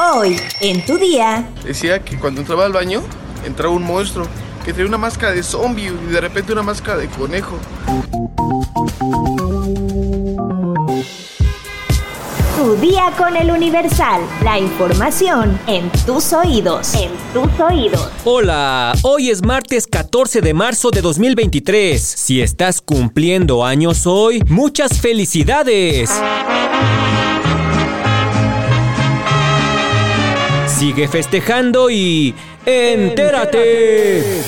Hoy, en tu día. Decía que cuando entraba al baño, entraba un monstruo que traía una máscara de zombie y de repente una máscara de conejo. Tu día con el Universal. La información en tus oídos. En tus oídos. Hola, hoy es martes 14 de marzo de 2023. Si estás cumpliendo años hoy, muchas felicidades. Sigue festejando y... ¡Entérate!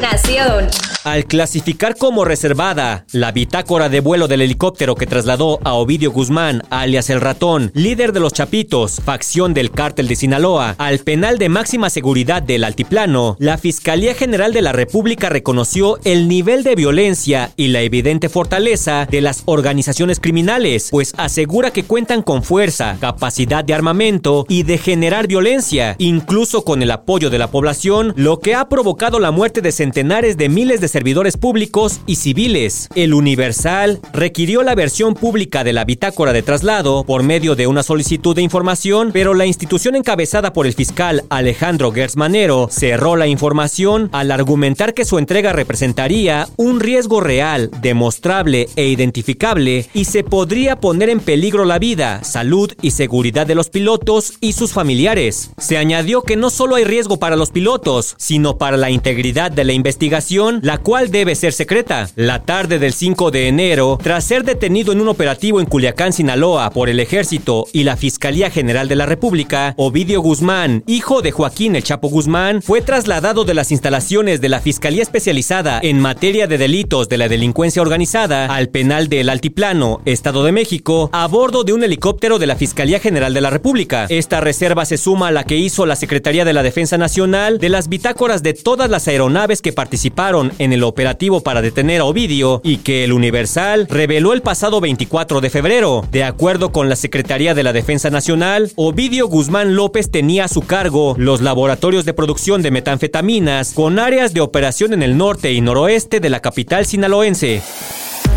Nación. Al clasificar como reservada la bitácora de vuelo del helicóptero que trasladó a Ovidio Guzmán, alias el ratón, líder de los Chapitos, facción del cártel de Sinaloa, al penal de máxima seguridad del Altiplano, la Fiscalía General de la República reconoció el nivel de violencia y la evidente fortaleza de las organizaciones criminales, pues asegura que cuentan con fuerza, capacidad de armamento y de generar violencia, incluso con el apoyo de la población, lo que ha provocado la muerte de centenares de miles de servidores públicos y civiles. El Universal requirió la versión pública de la bitácora de traslado por medio de una solicitud de información, pero la institución encabezada por el fiscal Alejandro Gersmanero cerró la información al argumentar que su entrega representaría un riesgo real, demostrable e identificable y se podría poner en peligro la vida, salud y seguridad de los pilotos y sus familiares. Se añadió que no solo hay riesgo para los pilotos, sino para la integridad de la investigación, la cual debe ser secreta. La tarde del 5 de enero, tras ser detenido en un operativo en Culiacán, Sinaloa, por el Ejército y la Fiscalía General de la República, Ovidio Guzmán, hijo de Joaquín El Chapo Guzmán, fue trasladado de las instalaciones de la Fiscalía Especializada en materia de delitos de la delincuencia organizada al penal del Altiplano, Estado de México, a bordo de un helicóptero de la Fiscalía General de la República. Esta reserva se suma a la que hizo la Secretaría de la Defensa Nacional de las bitácoras de todas las aeronaves que participaron en el operativo para detener a Ovidio y que el Universal reveló el pasado 24 de febrero. De acuerdo con la Secretaría de la Defensa Nacional, Ovidio Guzmán López tenía a su cargo los laboratorios de producción de metanfetaminas con áreas de operación en el norte y noroeste de la capital sinaloense.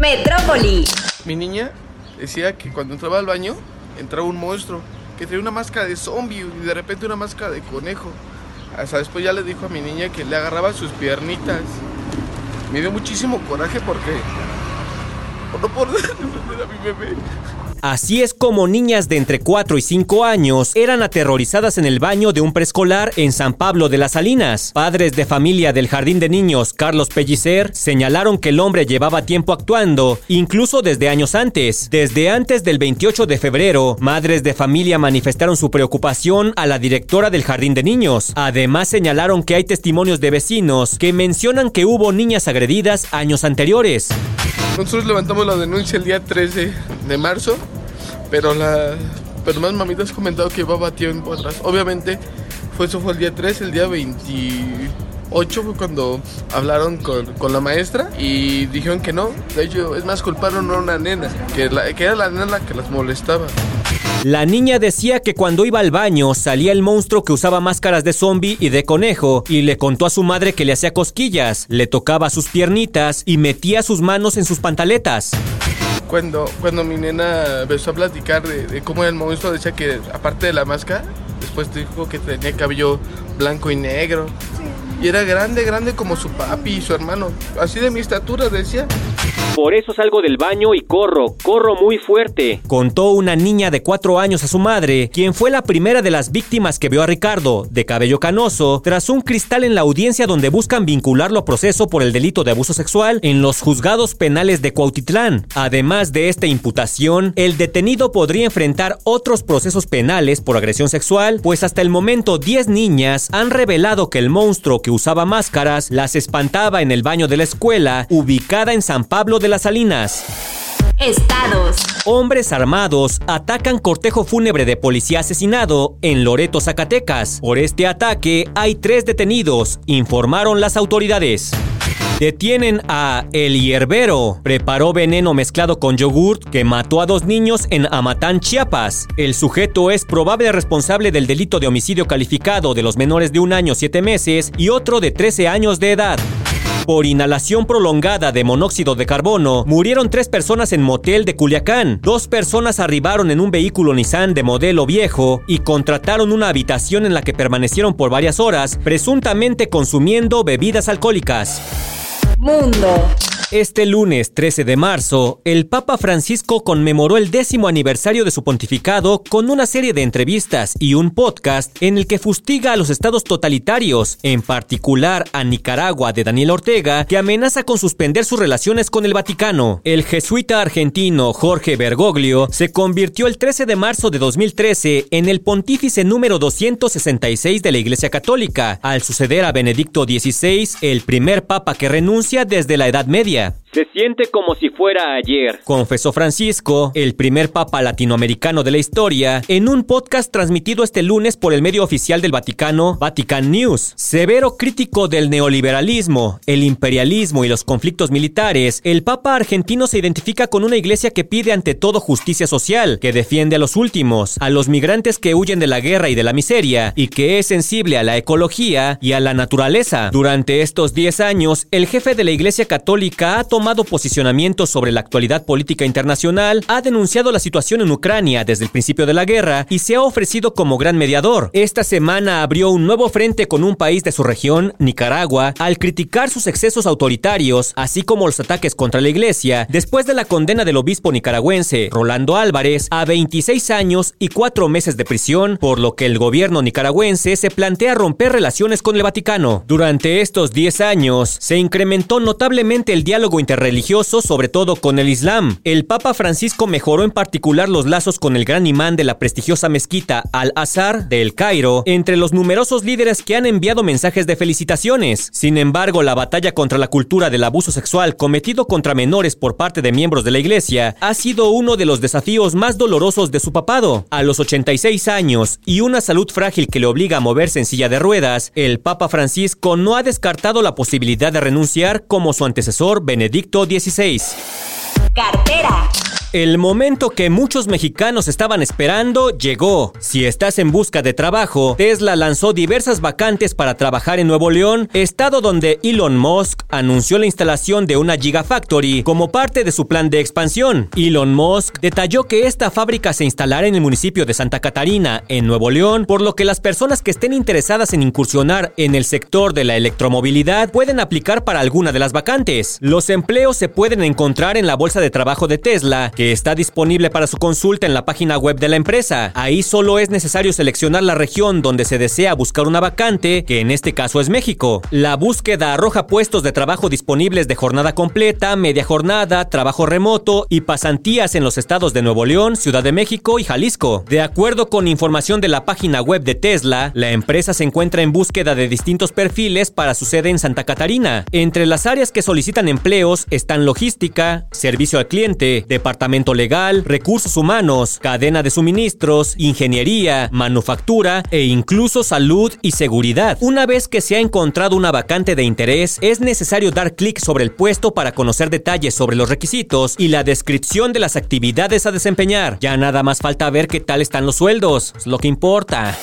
Metrópoli. Mi niña decía que cuando entraba al baño, entraba un monstruo que traía una máscara de zombie y de repente una máscara de conejo. Hasta después ya le dijo a mi niña que le agarraba sus piernitas. Me dio muchísimo coraje porque... No poder defender a mi bebé. Así es como niñas de entre 4 y 5 años eran aterrorizadas en el baño de un preescolar en San Pablo de las Salinas. Padres de familia del jardín de niños Carlos Pellicer señalaron que el hombre llevaba tiempo actuando, incluso desde años antes. Desde antes del 28 de febrero, madres de familia manifestaron su preocupación a la directora del jardín de niños. Además señalaron que hay testimonios de vecinos que mencionan que hubo niñas agredidas años anteriores. Nosotros levantamos la denuncia el día 13 de marzo, pero la pero más mamitas comentado que llevaba tiempo atrás. Obviamente, fue eso fue el día 3, el día 28 fue cuando hablaron con, con la maestra y dijeron que no. De hecho, es más, culparon a una nena, que, era la nena la que las molestaba. La niña decía que cuando iba al baño salía el monstruo que usaba máscaras de zombie y de conejo y le contó a su madre que le hacía cosquillas, le tocaba sus piernitas y metía sus manos en sus pantaletas. Cuando, cuando mi nena empezó a platicar de, de cómo era el monstruo, decía que aparte de la máscara, después dijo que tenía cabello blanco y negro. Y era grande, grande como su papi y su hermano. Así de mi estatura, decía. Por eso salgo del baño y corro, corro muy fuerte. Contó una niña de cuatro años a su madre, quien fue la primera de las víctimas que vio a Ricardo, de cabello canoso, tras un cristal en la audiencia donde buscan vincularlo a proceso por el delito de abuso sexual en los juzgados penales de Cuautitlán. Además de esta imputación, el detenido podría enfrentar otros procesos penales por agresión sexual, pues hasta el momento 10 niñas han revelado que el monstruo que usaba máscaras las espantaba en el baño de la escuela, ubicada en San Pablo de las Salinas. Estados. Hombres armados atacan cortejo fúnebre de policía asesinado en Loreto, Zacatecas. Por este ataque hay tres detenidos, informaron las autoridades. Detienen a El Hierbero. Preparó veneno mezclado con yogurt que mató a dos niños en Amatán, Chiapas. El sujeto es probable responsable del delito de homicidio calificado de los menores de un año siete meses y otro de 13 años de edad. Por inhalación prolongada de monóxido de carbono, murieron tres personas en motel de Culiacán. Dos personas arribaron en un vehículo Nissan de modelo viejo y contrataron una habitación en la que permanecieron por varias horas, presuntamente consumiendo bebidas alcohólicas. Mundo. Este lunes 13 de marzo, el Papa Francisco conmemoró el décimo aniversario de su pontificado con una serie de entrevistas y un podcast en el que fustiga a los estados totalitarios, en particular a Nicaragua de Daniel Ortega, que amenaza con suspender sus relaciones con el Vaticano. El jesuita argentino Jorge Bergoglio se convirtió el 13 de marzo de 2013 en el pontífice número 266 de la Iglesia Católica, al suceder a Benedicto XVI, el primer papa que renuncia desde la Edad Media. Se siente como si fuera ayer, confesó Francisco, el primer papa latinoamericano de la historia, en un podcast transmitido este lunes por el medio oficial del Vaticano, Vatican News. Severo crítico del neoliberalismo, el imperialismo y los conflictos militares, el papa argentino se identifica con una iglesia que pide ante todo justicia social, que defiende a los últimos, a los migrantes que huyen de la guerra y de la miseria, y que es sensible a la ecología y a la naturaleza. Durante estos 10 años, el jefe de la iglesia católica ha tomado posicionamiento sobre la actualidad política internacional, ha denunciado la situación en Ucrania desde el principio de la guerra y se ha ofrecido como gran mediador. Esta semana abrió un nuevo frente con un país de su región, Nicaragua, al criticar sus excesos autoritarios, así como los ataques contra la iglesia, después de la condena del obispo nicaragüense Rolando Álvarez a 26 años y 4 meses de prisión, por lo que el gobierno nicaragüense se plantea romper relaciones con el Vaticano. Durante estos 10 años, se incrementó notablemente el diálogo internacional religioso, sobre todo con el Islam. El Papa Francisco mejoró en particular los lazos con el gran imán de la prestigiosa mezquita Al-Azhar de El Cairo, entre los numerosos líderes que han enviado mensajes de felicitaciones. Sin embargo, la batalla contra la cultura del abuso sexual cometido contra menores por parte de miembros de la Iglesia ha sido uno de los desafíos más dolorosos de su papado. A los 86 años y una salud frágil que le obliga a moverse en silla de ruedas, el Papa Francisco no ha descartado la posibilidad de renunciar como su antecesor Benedicto XVI. Cartera. El momento que muchos mexicanos estaban esperando llegó. Si estás en busca de trabajo, Tesla lanzó diversas vacantes para trabajar en Nuevo León, estado donde Elon Musk anunció la instalación de una Gigafactory como parte de su plan de expansión. Elon Musk detalló que esta fábrica se instalará en el municipio de Santa Catarina, en Nuevo León, por lo que las personas que estén interesadas en incursionar en el sector de la electromovilidad pueden aplicar para alguna de las vacantes. Los empleos se pueden encontrar en la bolsa de trabajo de Tesla, que está disponible para su consulta en la página web de la empresa. Ahí solo es necesario seleccionar la región donde se desea buscar una vacante, que en este caso es México. La búsqueda arroja puestos de trabajo disponibles de jornada completa, media jornada, trabajo remoto y pasantías en los estados de Nuevo León, Ciudad de México y Jalisco. De acuerdo con información de la página web de Tesla, la empresa se encuentra en búsqueda de distintos perfiles para su sede en Santa Catarina. Entre las áreas que solicitan empleos están logística, servicio al cliente, departamento legal, recursos humanos, cadena de suministros, ingeniería, manufactura e incluso salud y seguridad. Una vez que se ha encontrado una vacante de interés, es necesario dar clic sobre el puesto para conocer detalles sobre los requisitos y la descripción de las actividades a desempeñar. Ya nada más falta ver qué tal están los sueldos, es lo que importa.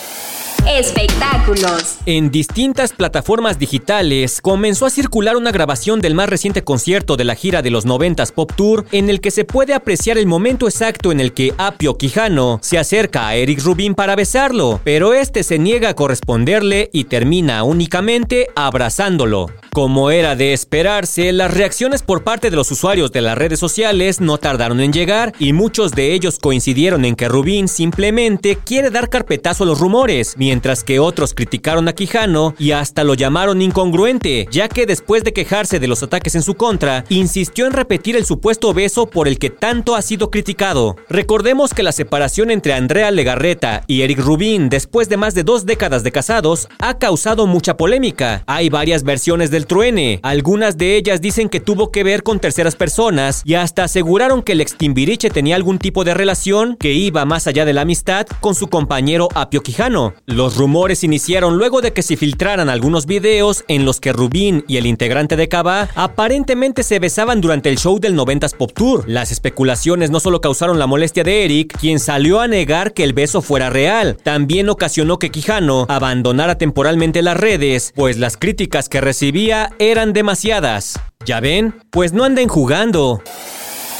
Espectáculos. En distintas plataformas digitales comenzó a circular una grabación del más reciente concierto de la gira de los 90s Pop Tour en el que se puede apreciar el momento exacto en el que Apio Quijano se acerca a Eric Rubin para besarlo, pero este se niega a corresponderle y termina únicamente abrazándolo. Como era de esperarse, las reacciones por parte de los usuarios de las redes sociales no tardaron en llegar y muchos de ellos coincidieron en que Rubin simplemente quiere dar carpetazo a los rumores, mientras que otros criticaron a Quijano y hasta lo llamaron incongruente, ya que después de quejarse de los ataques en su contra, insistió en repetir el supuesto beso por el que tanto ha sido criticado. Recordemos que la separación entre Andrea Legarreta y Eric Rubin después de más de dos décadas de casados ha causado mucha polémica. Hay varias versiones del truene. Algunas de ellas dicen que tuvo que ver con terceras personas y hasta aseguraron que el ex Timbiriche tenía algún tipo de relación que iba más allá de la amistad con su compañero Apio Quijano. Los rumores iniciaron luego de que se filtraran algunos videos en los que Rubín y el integrante de Cava aparentemente se besaban durante el show del 90s Pop Tour. Las especulaciones no solo causaron la molestia de Eric, quien salió a negar que el beso fuera real, también ocasionó que Quijano abandonara temporalmente las redes, pues las críticas que recibía eran demasiadas. ¿Ya ven? Pues no anden jugando.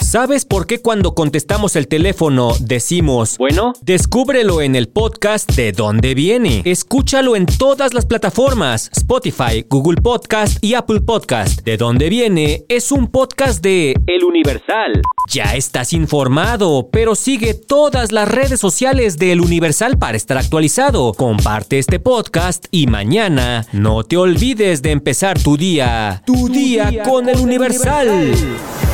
¿Sabes por qué cuando contestamos el teléfono decimos, Bueno, descúbrelo en el podcast de dónde viene? Escúchalo en todas las plataformas, Spotify, Google Podcast y Apple Podcast. De dónde viene es un podcast de... El Universal. Ya estás informado, pero sigue todas las redes sociales de El Universal para estar actualizado. Comparte este podcast y mañana no te olvides de empezar tu día. Tu, día, con, El Universal.